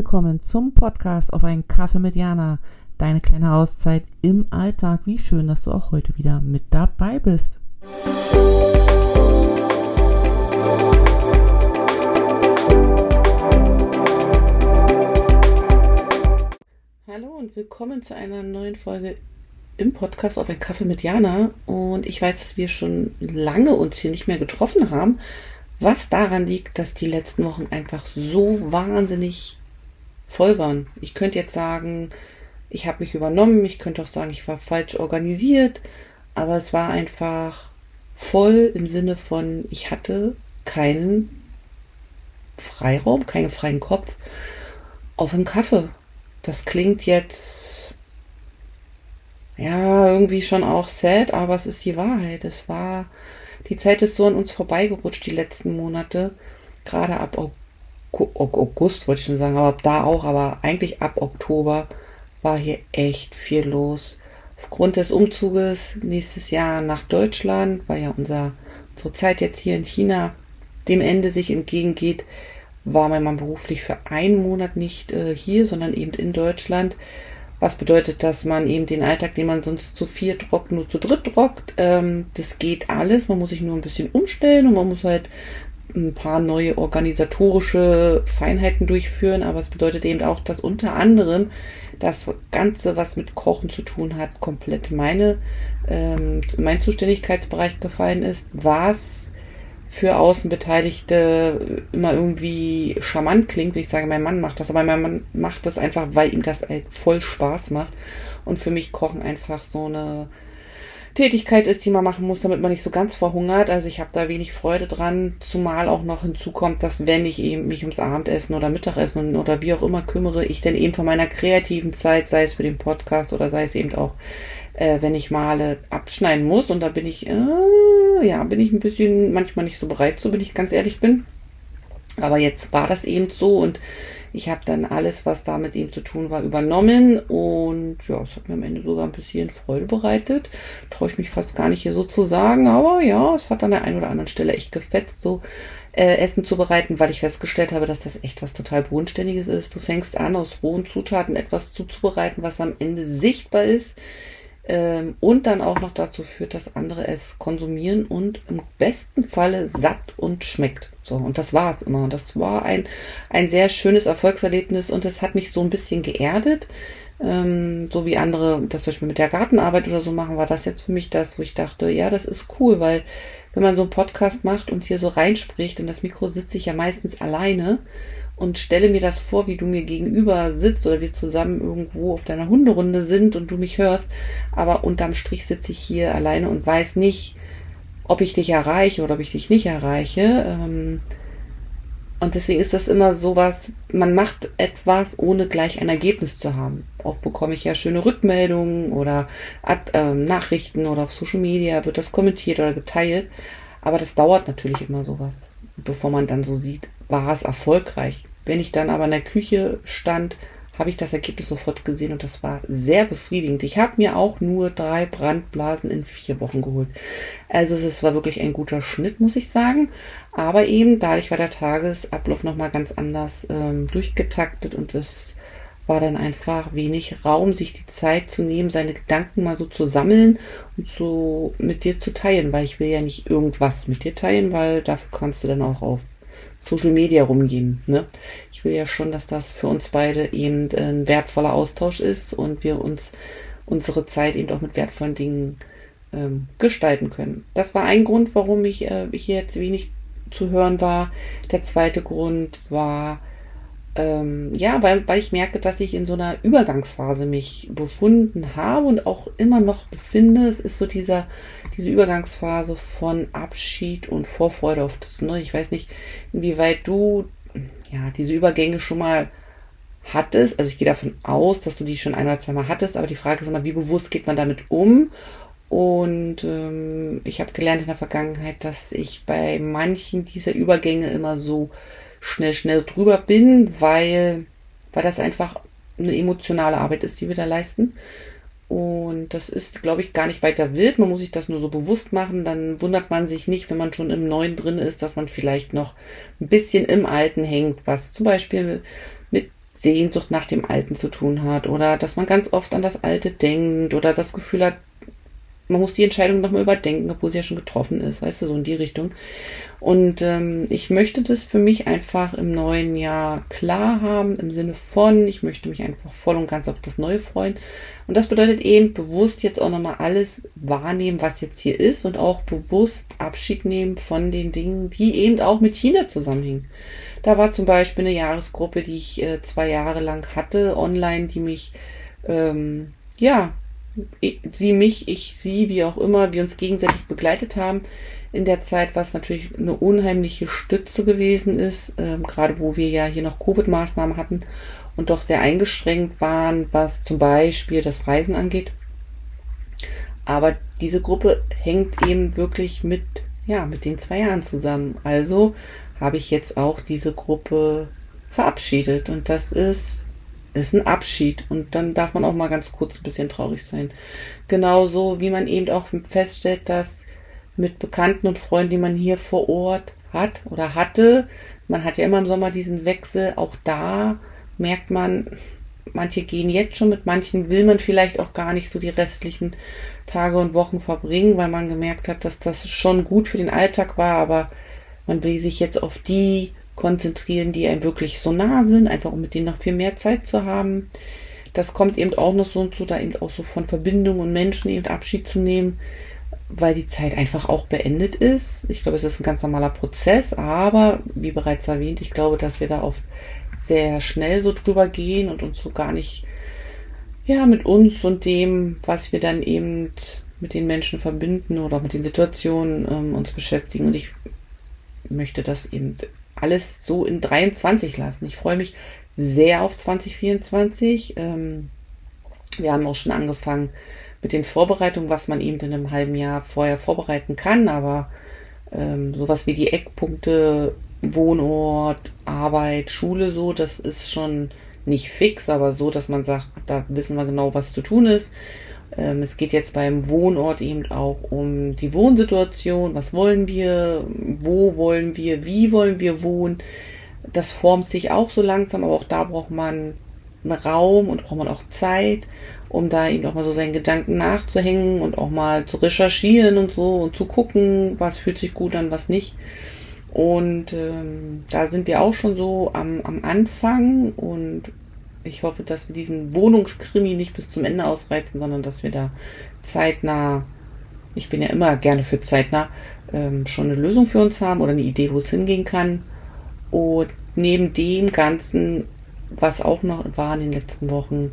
Willkommen zum Podcast auf einen Kaffee mit Jana. Deine kleine Auszeit im Alltag. Wie schön, dass du auch heute wieder mit dabei bist. Hallo und willkommen zu einer neuen Folge im Podcast auf einen Kaffee mit Jana. Und ich weiß, dass wir schon lange uns hier nicht mehr getroffen haben. Was daran liegt, dass die letzten Wochen einfach so wahnsinnig voll waren. Ich könnte jetzt sagen, ich habe mich übernommen, ich könnte auch sagen, ich war falsch organisiert, aber es war einfach voll im Sinne von, ich hatte keinen Freiraum, keinen freien Kopf auf einen Kaffee. Das klingt jetzt ja irgendwie schon auch sad, aber es ist die Wahrheit. Es war die Zeit ist so an uns vorbeigerutscht, die letzten Monate. Gerade ab August, wollte ich schon sagen, aber ab da auch, aber eigentlich ab Oktober war hier echt viel los. Aufgrund des Umzuges nächstes Jahr nach Deutschland, weil ja unser, unsere Zeit jetzt hier in China dem Ende sich entgegengeht, war mein Mann beruflich für einen Monat nicht äh, hier, sondern eben in Deutschland. Was bedeutet, dass man eben den Alltag, den man sonst zu viert rockt, nur zu dritt rockt. Ähm, das geht alles. Man muss sich nur ein bisschen umstellen und man muss halt ein paar neue organisatorische Feinheiten durchführen. Aber es bedeutet eben auch, dass unter anderem das Ganze, was mit Kochen zu tun hat, komplett meine, ähm, mein Zuständigkeitsbereich gefallen ist. Was für Außenbeteiligte immer irgendwie charmant klingt, wie ich sage, mein Mann macht das, aber mein Mann macht das einfach, weil ihm das halt voll Spaß macht. Und für mich Kochen einfach so eine Tätigkeit ist, die man machen muss, damit man nicht so ganz verhungert. Also ich habe da wenig Freude dran, zumal auch noch hinzukommt, dass wenn ich eben mich ums Abendessen oder Mittagessen oder wie auch immer kümmere, ich dann eben von meiner kreativen Zeit, sei es für den Podcast oder sei es eben auch äh, wenn ich male, abschneiden muss. Und da bin ich, äh, ja, bin ich ein bisschen manchmal nicht so bereit zu, wenn ich ganz ehrlich bin. Aber jetzt war das eben so und ich habe dann alles, was damit eben zu tun war, übernommen und ja, es hat mir am Ende sogar ein bisschen Freude bereitet. Traue ich mich fast gar nicht hier so zu sagen, aber ja, es hat an der einen oder anderen Stelle echt gefetzt, so äh, Essen zu bereiten, weil ich festgestellt habe, dass das echt was total Bodenständiges ist. Du fängst an, aus rohen Zutaten etwas zuzubereiten, was am Ende sichtbar ist ähm, und dann auch noch dazu führt, dass andere es konsumieren und im besten Falle satt und schmeckt. So, und das war es immer. Das war ein, ein sehr schönes Erfolgserlebnis und es hat mich so ein bisschen geerdet. Ähm, so wie andere das zum Beispiel mit der Gartenarbeit oder so machen, war das jetzt für mich das, wo ich dachte, ja, das ist cool, weil wenn man so einen Podcast macht und hier so reinspricht, und das Mikro sitze ich ja meistens alleine, und stelle mir das vor, wie du mir gegenüber sitzt oder wir zusammen irgendwo auf deiner Hunderunde sind und du mich hörst, aber unterm Strich sitze ich hier alleine und weiß nicht, ob ich dich erreiche oder ob ich dich nicht erreiche. Ähm, und deswegen ist das immer sowas, man macht etwas, ohne gleich ein Ergebnis zu haben. Oft bekomme ich ja schöne Rückmeldungen oder äh, Nachrichten oder auf Social Media wird das kommentiert oder geteilt. Aber das dauert natürlich immer sowas, bevor man dann so sieht, war es erfolgreich. Wenn ich dann aber in der Küche stand, habe ich das Ergebnis sofort gesehen und das war sehr befriedigend. Ich habe mir auch nur drei Brandblasen in vier Wochen geholt. Also es war wirklich ein guter Schnitt, muss ich sagen. Aber eben dadurch war der Tagesablauf nochmal ganz anders ähm, durchgetaktet und es war dann einfach wenig Raum, sich die Zeit zu nehmen, seine Gedanken mal so zu sammeln und so mit dir zu teilen, weil ich will ja nicht irgendwas mit dir teilen, weil dafür kannst du dann auch auf Social Media rumgehen. Ne? Ich will ja schon, dass das für uns beide eben ein wertvoller Austausch ist und wir uns unsere Zeit eben auch mit wertvollen Dingen ähm, gestalten können. Das war ein Grund, warum ich äh, hier jetzt wenig zu hören war. Der zweite Grund war, ähm, ja, weil, weil ich merke, dass ich in so einer Übergangsphase mich befunden habe und auch immer noch befinde. Es ist so dieser, diese Übergangsphase von Abschied und Vorfreude auf das Neue. Ich weiß nicht, inwieweit du ja diese Übergänge schon mal hattest. Also ich gehe davon aus, dass du die schon ein oder zwei Mal hattest, aber die Frage ist immer, wie bewusst geht man damit um? Und ähm, ich habe gelernt in der Vergangenheit, dass ich bei manchen dieser Übergänge immer so schnell, schnell drüber bin, weil, weil das einfach eine emotionale Arbeit ist, die wir da leisten. Und das ist, glaube ich, gar nicht weiter wild. Man muss sich das nur so bewusst machen. Dann wundert man sich nicht, wenn man schon im Neuen drin ist, dass man vielleicht noch ein bisschen im Alten hängt, was zum Beispiel mit Sehnsucht nach dem Alten zu tun hat oder dass man ganz oft an das Alte denkt oder das Gefühl hat, man muss die Entscheidung nochmal überdenken, obwohl sie ja schon getroffen ist, weißt du, so in die Richtung. Und ähm, ich möchte das für mich einfach im neuen Jahr klar haben, im Sinne von, ich möchte mich einfach voll und ganz auf das Neue freuen. Und das bedeutet eben bewusst jetzt auch nochmal alles wahrnehmen, was jetzt hier ist und auch bewusst Abschied nehmen von den Dingen, die eben auch mit China zusammenhängen. Da war zum Beispiel eine Jahresgruppe, die ich äh, zwei Jahre lang hatte, online, die mich, ähm, ja, sie mich, ich sie, wie auch immer, wir uns gegenseitig begleitet haben in der Zeit, was natürlich eine unheimliche Stütze gewesen ist, ähm, gerade wo wir ja hier noch Covid-Maßnahmen hatten und doch sehr eingeschränkt waren, was zum Beispiel das Reisen angeht. Aber diese Gruppe hängt eben wirklich mit, ja, mit den zwei Jahren zusammen. Also habe ich jetzt auch diese Gruppe verabschiedet und das ist ist ein Abschied und dann darf man auch mal ganz kurz ein bisschen traurig sein. Genauso wie man eben auch feststellt, dass mit Bekannten und Freunden, die man hier vor Ort hat oder hatte, man hat ja immer im Sommer diesen Wechsel, auch da merkt man, manche gehen jetzt schon, mit manchen will man vielleicht auch gar nicht so die restlichen Tage und Wochen verbringen, weil man gemerkt hat, dass das schon gut für den Alltag war, aber man will sich jetzt auf die konzentrieren, die einem wirklich so nah sind, einfach um mit denen noch viel mehr Zeit zu haben. Das kommt eben auch noch so zu, da eben auch so von Verbindungen und Menschen eben Abschied zu nehmen, weil die Zeit einfach auch beendet ist. Ich glaube, es ist ein ganz normaler Prozess, aber wie bereits erwähnt, ich glaube, dass wir da oft sehr schnell so drüber gehen und uns so gar nicht, ja, mit uns und dem, was wir dann eben mit den Menschen verbinden oder mit den Situationen ähm, uns beschäftigen. Und ich möchte das eben alles so in 23 lassen. Ich freue mich sehr auf 2024. Ähm, wir haben auch schon angefangen mit den Vorbereitungen, was man eben in einem halben Jahr vorher vorbereiten kann, aber ähm, sowas wie die Eckpunkte Wohnort, Arbeit, Schule, so, das ist schon nicht fix, aber so, dass man sagt, da wissen wir genau, was zu tun ist. Ähm, es geht jetzt beim Wohnort eben auch um die Wohnsituation. Was wollen wir? Wo wollen wir? Wie wollen wir wohnen? Das formt sich auch so langsam, aber auch da braucht man einen Raum und braucht man auch Zeit, um da eben auch mal so seinen Gedanken nachzuhängen und auch mal zu recherchieren und so und zu gucken, was fühlt sich gut an, was nicht. Und ähm, da sind wir auch schon so am, am Anfang und ich hoffe, dass wir diesen Wohnungskrimi nicht bis zum Ende ausreiten, sondern dass wir da zeitnah, ich bin ja immer gerne für zeitnah, ähm, schon eine Lösung für uns haben oder eine Idee, wo es hingehen kann. Und neben dem Ganzen, was auch noch war in den letzten Wochen,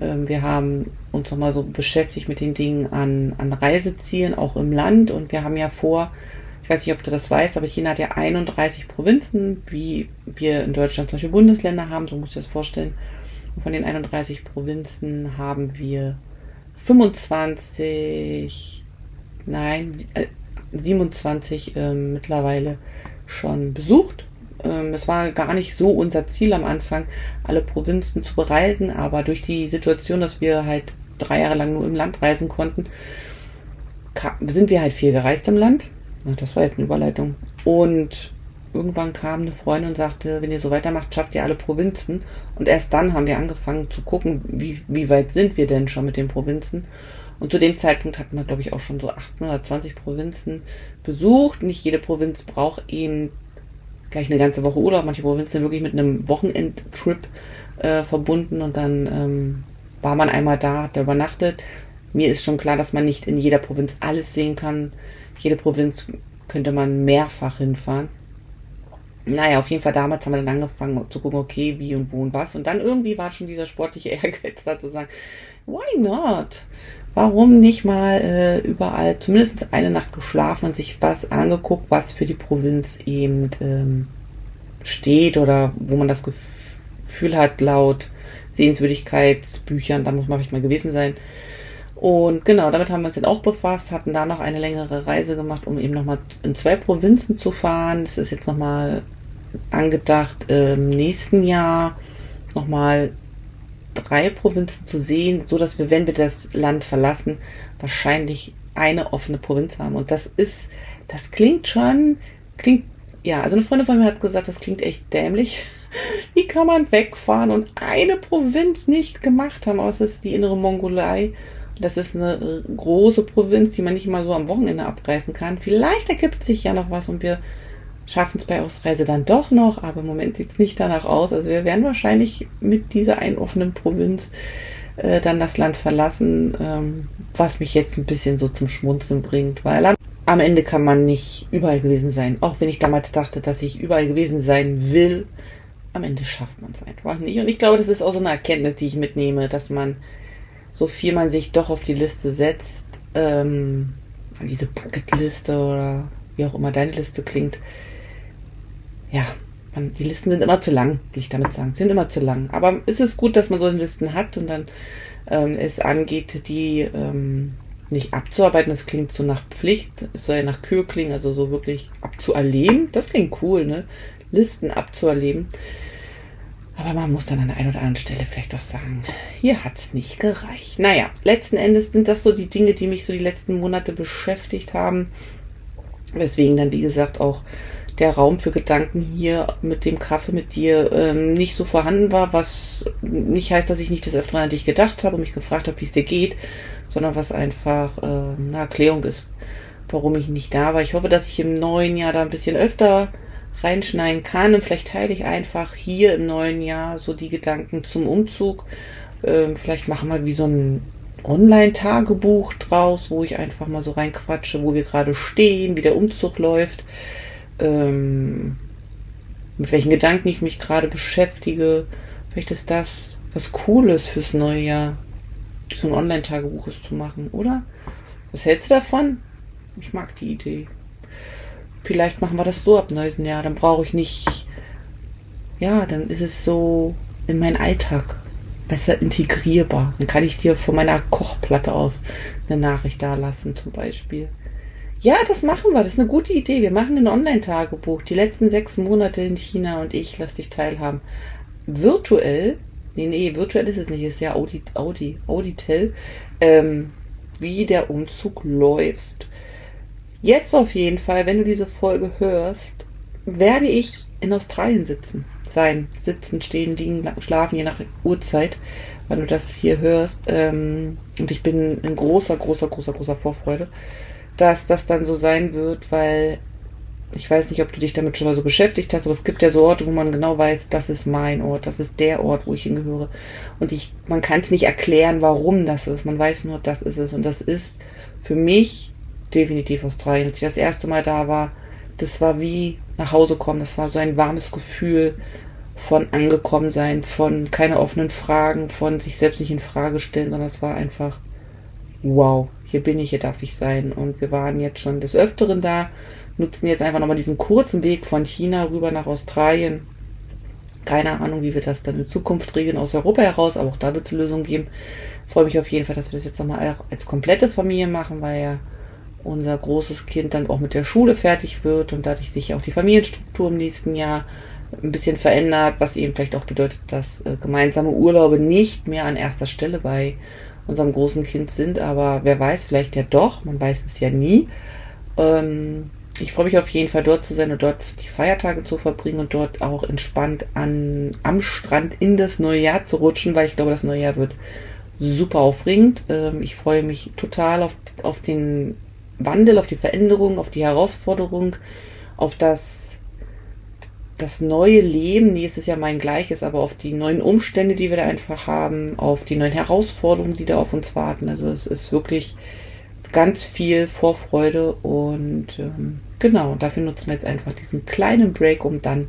ähm, wir haben uns nochmal so beschäftigt mit den Dingen an, an Reisezielen, auch im Land. Und wir haben ja vor, ich weiß nicht, ob du das weißt, aber China hat ja 31 Provinzen, wie wir in Deutschland zum Beispiel Bundesländer haben, so musst du dir das vorstellen. Und von den 31 Provinzen haben wir 25, nein, 27 äh, ähm, mittlerweile schon besucht. Ähm, es war gar nicht so unser Ziel am Anfang, alle Provinzen zu bereisen, aber durch die Situation, dass wir halt drei Jahre lang nur im Land reisen konnten, sind wir halt viel gereist im Land. Ach, das war jetzt eine Überleitung. Und irgendwann kam eine Freundin und sagte, wenn ihr so weitermacht, schafft ihr alle Provinzen. Und erst dann haben wir angefangen zu gucken, wie, wie weit sind wir denn schon mit den Provinzen. Und zu dem Zeitpunkt hatten wir, glaube ich, auch schon so 18 oder 20 Provinzen besucht. Nicht jede Provinz braucht eben gleich eine ganze Woche Urlaub. Manche Provinzen sind wirklich mit einem Wochenendtrip äh, verbunden und dann ähm, war man einmal da, hat da übernachtet. Mir ist schon klar, dass man nicht in jeder Provinz alles sehen kann. Jede Provinz könnte man mehrfach hinfahren. Naja, auf jeden Fall damals haben wir dann angefangen zu gucken, okay, wie und wo und was. Und dann irgendwie war schon dieser sportliche Ehrgeiz da zu sagen, why not? Warum nicht mal äh, überall zumindest eine Nacht geschlafen und sich was angeguckt, was für die Provinz eben ähm, steht oder wo man das Gefühl hat, laut Sehenswürdigkeitsbüchern, da muss man vielleicht mal gewesen sein. Und genau, damit haben wir uns jetzt auch befasst, hatten da noch eine längere Reise gemacht, um eben nochmal in zwei Provinzen zu fahren. Das ist jetzt nochmal angedacht, im nächsten Jahr nochmal drei Provinzen zu sehen, so dass wir, wenn wir das Land verlassen, wahrscheinlich eine offene Provinz haben. Und das ist, das klingt schon, klingt, ja, also eine Freundin von mir hat gesagt, das klingt echt dämlich, Wie kann man wegfahren und eine Provinz nicht gemacht haben? Aber es ist die innere Mongolei. Das ist eine große Provinz, die man nicht mal so am Wochenende abreißen kann. Vielleicht ergibt sich ja noch was und wir schaffen es bei Ausreise dann doch noch, aber im Moment sieht es nicht danach aus. Also wir werden wahrscheinlich mit dieser einen offenen Provinz äh, dann das Land verlassen, ähm, was mich jetzt ein bisschen so zum Schmunzeln bringt, weil am, am Ende kann man nicht überall gewesen sein. Auch wenn ich damals dachte, dass ich überall gewesen sein will, am Ende schafft man es einfach nicht. Und ich glaube, das ist auch so eine Erkenntnis, die ich mitnehme, dass man, so viel man sich doch auf die Liste setzt, ähm, diese Bucketliste oder wie auch immer deine Liste klingt, ja, man, die Listen sind immer zu lang, will ich damit sagen. Sind immer zu lang. Aber es ist gut, dass man so eine Listen hat und dann ähm, es angeht, die ähm, nicht abzuarbeiten. Das klingt so nach Pflicht. Es soll ja nach Kür klingen, also so wirklich abzuerleben. Das klingt cool, ne? Listen abzuerleben. Aber man muss dann an der einen oder anderen Stelle vielleicht auch sagen, hier hat's nicht gereicht. Naja, letzten Endes sind das so die Dinge, die mich so die letzten Monate beschäftigt haben. Weswegen dann, wie gesagt, auch der Raum für Gedanken hier mit dem Kaffee mit dir ähm, nicht so vorhanden war, was nicht heißt, dass ich nicht das Öfteren an dich gedacht habe und mich gefragt habe, wie es dir geht, sondern was einfach äh, eine Erklärung ist, warum ich nicht da war. Ich hoffe, dass ich im neuen Jahr da ein bisschen öfter reinschneiden kann und vielleicht teile ich einfach hier im neuen Jahr so die Gedanken zum Umzug. Ähm, vielleicht machen wir wie so ein Online-Tagebuch draus, wo ich einfach mal so reinquatsche, wo wir gerade stehen, wie der Umzug läuft ähm, mit welchen Gedanken ich mich gerade beschäftige. Vielleicht ist das was Cooles fürs neue Jahr, so ein Online-Tagebuch zu machen, oder? Was hältst du davon? Ich mag die Idee. Vielleicht machen wir das so ab neues Jahr. Dann brauche ich nicht. Ja, dann ist es so in meinen Alltag besser integrierbar. Dann kann ich dir von meiner Kochplatte aus eine Nachricht da lassen, zum Beispiel. Ja, das machen wir. Das ist eine gute Idee. Wir machen ein Online-Tagebuch. Die letzten sechs Monate in China und ich lass dich teilhaben. Virtuell, nee, nee, virtuell ist es nicht, ist ja Audi, Audi, Auditel, ähm, wie der Umzug läuft. Jetzt auf jeden Fall, wenn du diese Folge hörst, werde ich in Australien sitzen, sein, sitzen, stehen, liegen, schlafen, je nach Uhrzeit, wenn du das hier hörst. Ähm, und ich bin in großer, großer, großer, großer Vorfreude dass das dann so sein wird, weil ich weiß nicht, ob du dich damit schon mal so beschäftigt hast, aber es gibt ja so Orte, wo man genau weiß, das ist mein Ort, das ist der Ort, wo ich hingehöre. Und ich, man kann es nicht erklären, warum das ist. Man weiß nur, das ist es. Und das ist für mich definitiv Australien. Als ich das erste Mal da war, das war wie nach Hause kommen. Das war so ein warmes Gefühl von angekommen sein, von keine offenen Fragen, von sich selbst nicht in Frage stellen, sondern es war einfach wow hier bin ich, hier darf ich sein. Und wir waren jetzt schon des Öfteren da, nutzen jetzt einfach nochmal diesen kurzen Weg von China rüber nach Australien. Keine Ahnung, wie wir das dann in Zukunft regeln aus Europa heraus, aber auch da wird es Lösungen geben. Freue mich auf jeden Fall, dass wir das jetzt nochmal als komplette Familie machen, weil ja unser großes Kind dann auch mit der Schule fertig wird und dadurch sich auch die Familienstruktur im nächsten Jahr ein bisschen verändert, was eben vielleicht auch bedeutet, dass äh, gemeinsame Urlaube nicht mehr an erster Stelle bei unserem großen Kind sind, aber wer weiß, vielleicht ja doch, man weiß es ja nie. Ähm, ich freue mich auf jeden Fall dort zu sein und dort die Feiertage zu verbringen und dort auch entspannt an, am Strand in das neue Jahr zu rutschen, weil ich glaube, das neue Jahr wird super aufregend. Ähm, ich freue mich total auf, auf den Wandel, auf die Veränderung, auf die Herausforderung, auf das das neue Leben, nee, es ist ja mein gleiches, aber auf die neuen Umstände, die wir da einfach haben, auf die neuen Herausforderungen, die da auf uns warten. Also es ist wirklich ganz viel Vorfreude und ähm, genau, dafür nutzen wir jetzt einfach diesen kleinen Break, um dann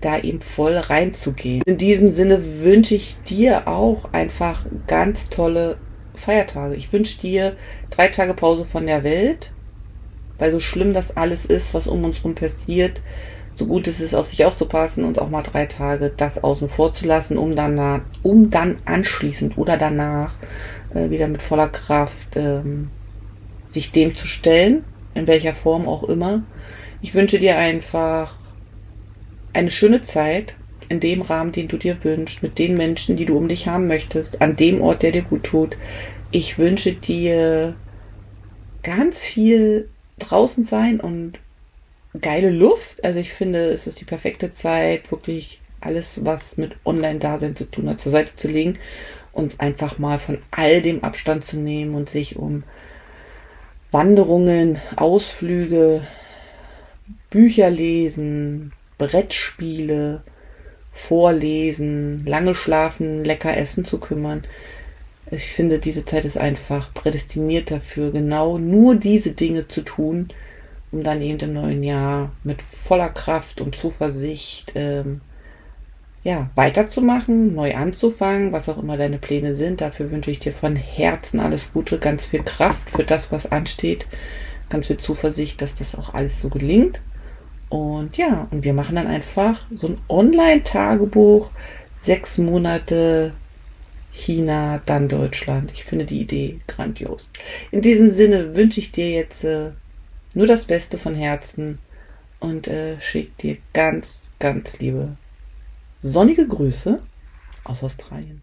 da eben voll reinzugehen. In diesem Sinne wünsche ich dir auch einfach ganz tolle Feiertage. Ich wünsche dir drei Tage Pause von der Welt, weil so schlimm das alles ist, was um uns herum passiert so gut ist es, auf sich aufzupassen und auch mal drei Tage das außen vor zu lassen, um dann, um dann anschließend oder danach äh, wieder mit voller Kraft ähm, sich dem zu stellen, in welcher Form auch immer. Ich wünsche dir einfach eine schöne Zeit in dem Rahmen, den du dir wünschst, mit den Menschen, die du um dich haben möchtest, an dem Ort, der dir gut tut. Ich wünsche dir ganz viel draußen sein und geile Luft. Also ich finde, es ist die perfekte Zeit, wirklich alles, was mit Online-Dasein zu tun hat, zur Seite zu legen und einfach mal von all dem Abstand zu nehmen und sich um Wanderungen, Ausflüge, Bücher lesen, Brettspiele, Vorlesen, lange schlafen, lecker essen zu kümmern. Ich finde, diese Zeit ist einfach prädestiniert dafür, genau nur diese Dinge zu tun, um dann eben im neuen Jahr mit voller Kraft und Zuversicht ähm, ja, weiterzumachen, neu anzufangen, was auch immer deine Pläne sind. Dafür wünsche ich dir von Herzen alles Gute, ganz viel Kraft für das, was ansteht, ganz viel Zuversicht, dass das auch alles so gelingt. Und ja, und wir machen dann einfach so ein Online-Tagebuch, sechs Monate China, dann Deutschland. Ich finde die Idee grandios. In diesem Sinne wünsche ich dir jetzt äh, nur das Beste von Herzen und äh, schicke dir ganz, ganz liebe sonnige Grüße aus Australien.